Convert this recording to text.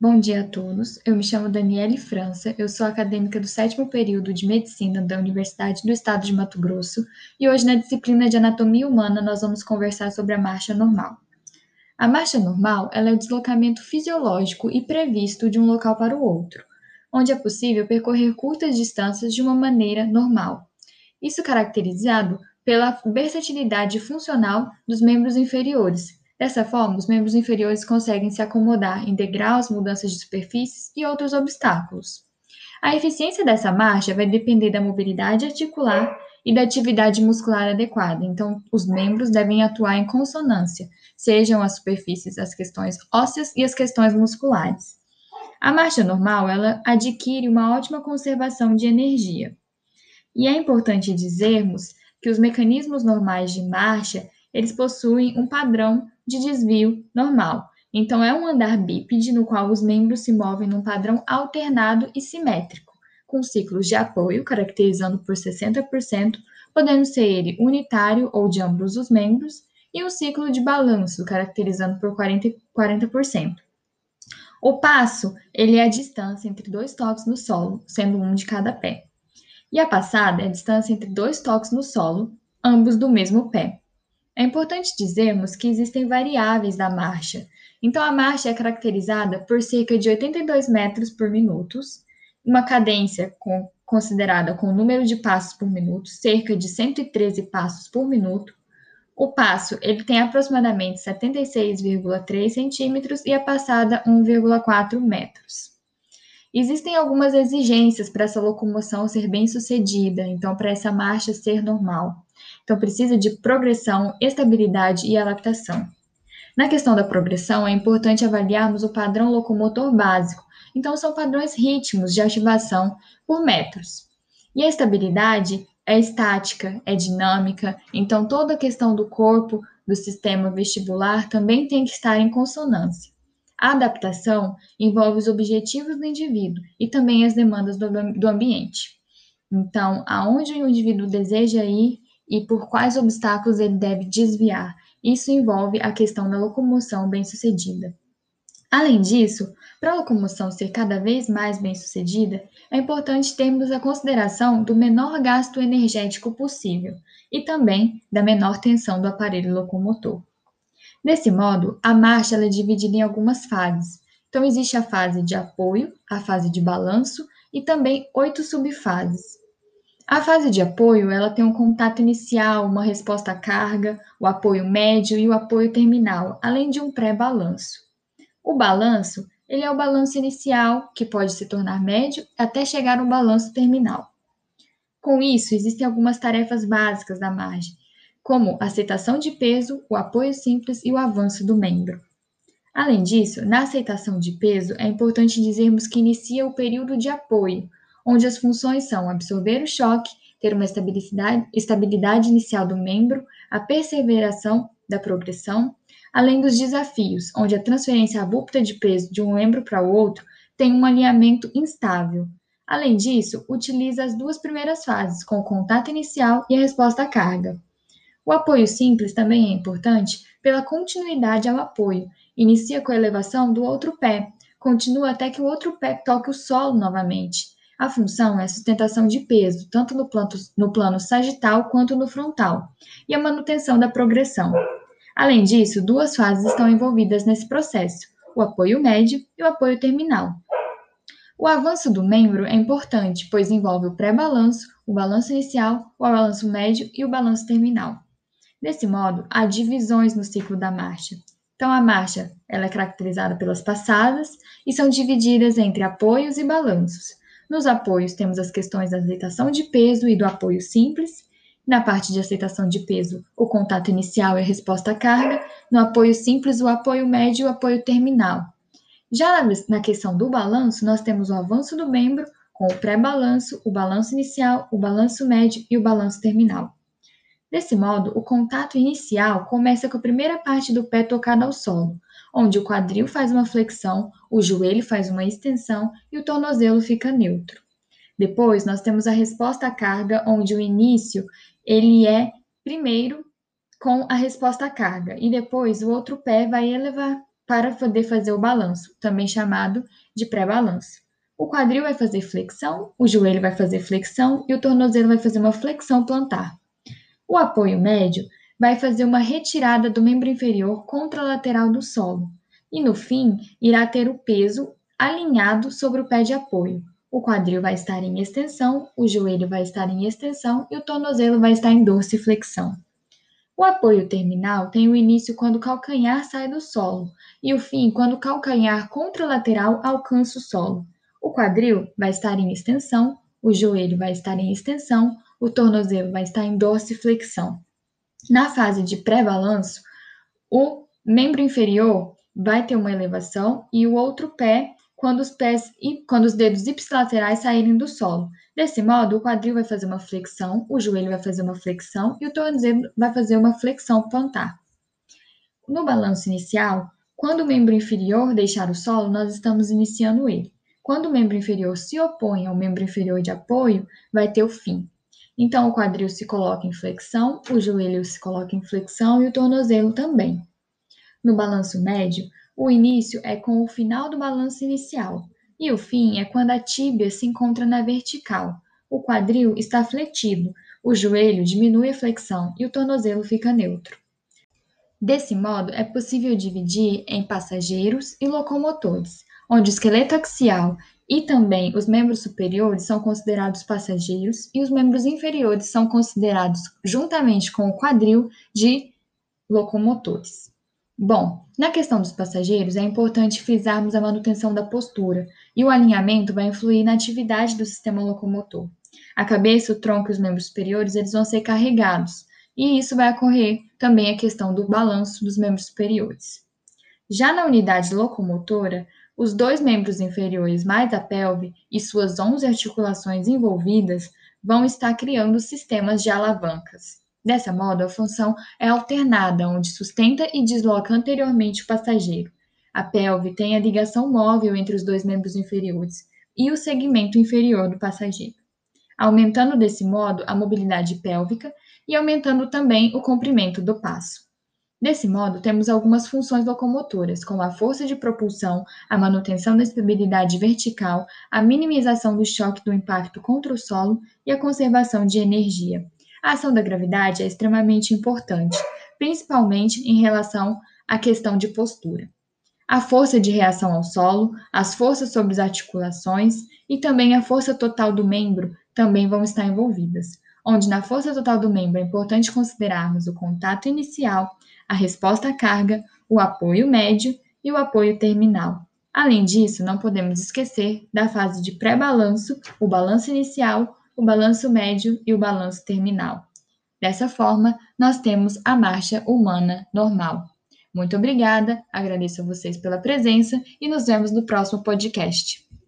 Bom dia a todos. Eu me chamo Daniele França, eu sou acadêmica do sétimo período de Medicina da Universidade do Estado de Mato Grosso e hoje, na disciplina de Anatomia Humana, nós vamos conversar sobre a marcha normal. A marcha normal é o deslocamento fisiológico e previsto de um local para o outro, onde é possível percorrer curtas distâncias de uma maneira normal. Isso caracterizado pela versatilidade funcional dos membros inferiores, Dessa forma, os membros inferiores conseguem se acomodar em degraus, mudanças de superfícies e outros obstáculos. A eficiência dessa marcha vai depender da mobilidade articular e da atividade muscular adequada. Então, os membros devem atuar em consonância, sejam as superfícies as questões ósseas e as questões musculares. A marcha normal, ela adquire uma ótima conservação de energia. E é importante dizermos que os mecanismos normais de marcha, eles possuem um padrão de desvio normal. Então, é um andar bípede no qual os membros se movem num padrão alternado e simétrico, com ciclos de apoio, caracterizando por 60%, podendo ser ele unitário ou de ambos os membros, e um ciclo de balanço, caracterizando por 40%. 40%. O passo, ele é a distância entre dois toques no solo, sendo um de cada pé. E a passada é a distância entre dois toques no solo, ambos do mesmo pé. É importante dizermos que existem variáveis da marcha. Então, a marcha é caracterizada por cerca de 82 metros por minuto, uma cadência com, considerada com o número de passos por minuto, cerca de 113 passos por minuto. O passo ele tem aproximadamente 76,3 centímetros e a passada 1,4 metros. Existem algumas exigências para essa locomoção ser bem sucedida, então, para essa marcha ser normal. Então, precisa de progressão, estabilidade e adaptação. Na questão da progressão, é importante avaliarmos o padrão locomotor básico. Então, são padrões rítmicos de ativação por metros. E a estabilidade é estática, é dinâmica, então toda a questão do corpo, do sistema vestibular também tem que estar em consonância. A adaptação envolve os objetivos do indivíduo e também as demandas do, do ambiente. Então, aonde o indivíduo deseja ir e por quais obstáculos ele deve desviar. Isso envolve a questão da locomoção bem-sucedida. Além disso, para a locomoção ser cada vez mais bem-sucedida, é importante termos a consideração do menor gasto energético possível e também da menor tensão do aparelho locomotor. Desse modo, a marcha é dividida em algumas fases. Então, existe a fase de apoio, a fase de balanço e também oito subfases. A fase de apoio, ela tem um contato inicial, uma resposta à carga, o apoio médio e o apoio terminal, além de um pré-balanço. O balanço, ele é o balanço inicial, que pode se tornar médio até chegar ao balanço terminal. Com isso, existem algumas tarefas básicas da margem, como aceitação de peso, o apoio simples e o avanço do membro. Além disso, na aceitação de peso, é importante dizermos que inicia o período de apoio, onde as funções são absorver o choque, ter uma estabilidade, estabilidade inicial do membro, a perseveração da progressão, além dos desafios, onde a transferência abrupta de peso de um membro para o outro tem um alinhamento instável. Além disso, utiliza as duas primeiras fases, com o contato inicial e a resposta à carga. O apoio simples também é importante pela continuidade ao apoio. Inicia com a elevação do outro pé, continua até que o outro pé toque o solo novamente. A função é a sustentação de peso, tanto no plano, no plano sagital quanto no frontal, e a manutenção da progressão. Além disso, duas fases estão envolvidas nesse processo: o apoio médio e o apoio terminal. O avanço do membro é importante, pois envolve o pré-balanço, o balanço inicial, o balanço médio e o balanço terminal. Desse modo, há divisões no ciclo da marcha. Então, a marcha ela é caracterizada pelas passadas e são divididas entre apoios e balanços. Nos apoios, temos as questões da aceitação de peso e do apoio simples. Na parte de aceitação de peso, o contato inicial e a resposta à carga. No apoio simples, o apoio médio e o apoio terminal. Já na questão do balanço, nós temos o avanço do membro com o pré-balanço, o balanço inicial, o balanço médio e o balanço terminal. Desse modo, o contato inicial começa com a primeira parte do pé tocada ao solo, onde o quadril faz uma flexão, o joelho faz uma extensão e o tornozelo fica neutro. Depois, nós temos a resposta à carga, onde o início ele é primeiro com a resposta à carga e depois o outro pé vai elevar para poder fazer o balanço, também chamado de pré-balanço. O quadril vai fazer flexão, o joelho vai fazer flexão e o tornozelo vai fazer uma flexão plantar. O apoio médio vai fazer uma retirada do membro inferior contralateral do solo e, no fim, irá ter o peso alinhado sobre o pé de apoio. O quadril vai estar em extensão, o joelho vai estar em extensão e o tornozelo vai estar em dorsiflexão. O apoio terminal tem o início quando o calcanhar sai do solo e o fim quando o calcanhar contralateral alcança o solo. O quadril vai estar em extensão, o joelho vai estar em extensão, o tornozelo vai estar em dorsiflexão. Na fase de pré-balanço, o membro inferior vai ter uma elevação e o outro pé quando os pés e quando os dedos ipsilaterais saírem do solo. Desse modo, o quadril vai fazer uma flexão, o joelho vai fazer uma flexão e o tornozelo vai fazer uma flexão plantar. No balanço inicial, quando o membro inferior deixar o solo, nós estamos iniciando ele. Quando o membro inferior se opõe ao membro inferior de apoio, vai ter o fim. Então, o quadril se coloca em flexão, o joelho se coloca em flexão e o tornozelo também. No balanço médio, o início é com o final do balanço inicial, e o fim é quando a tíbia se encontra na vertical. O quadril está fletido, o joelho diminui a flexão e o tornozelo fica neutro. Desse modo, é possível dividir em passageiros e locomotores, onde o esqueleto axial e também os membros superiores são considerados passageiros e os membros inferiores são considerados, juntamente com o quadril, de locomotores. Bom, na questão dos passageiros, é importante frisarmos a manutenção da postura, e o alinhamento vai influir na atividade do sistema locomotor. A cabeça, o tronco e os membros superiores eles vão ser carregados, e isso vai ocorrer também a questão do balanço dos membros superiores. Já na unidade locomotora, os dois membros inferiores mais a pelve e suas 11 articulações envolvidas vão estar criando sistemas de alavancas. Dessa modo, a função é alternada, onde sustenta e desloca anteriormente o passageiro. A pelve tem a ligação móvel entre os dois membros inferiores e o segmento inferior do passageiro, aumentando desse modo a mobilidade pélvica e aumentando também o comprimento do passo. Desse modo, temos algumas funções locomotoras, como a força de propulsão, a manutenção da estabilidade vertical, a minimização do choque do impacto contra o solo e a conservação de energia. A ação da gravidade é extremamente importante, principalmente em relação à questão de postura. A força de reação ao solo, as forças sobre as articulações e também a força total do membro também vão estar envolvidas, onde na força total do membro é importante considerarmos o contato inicial, a resposta à carga, o apoio médio e o apoio terminal. Além disso, não podemos esquecer da fase de pré-balanço, o balanço inicial, o balanço médio e o balanço terminal. Dessa forma, nós temos a marcha humana normal. Muito obrigada, agradeço a vocês pela presença e nos vemos no próximo podcast.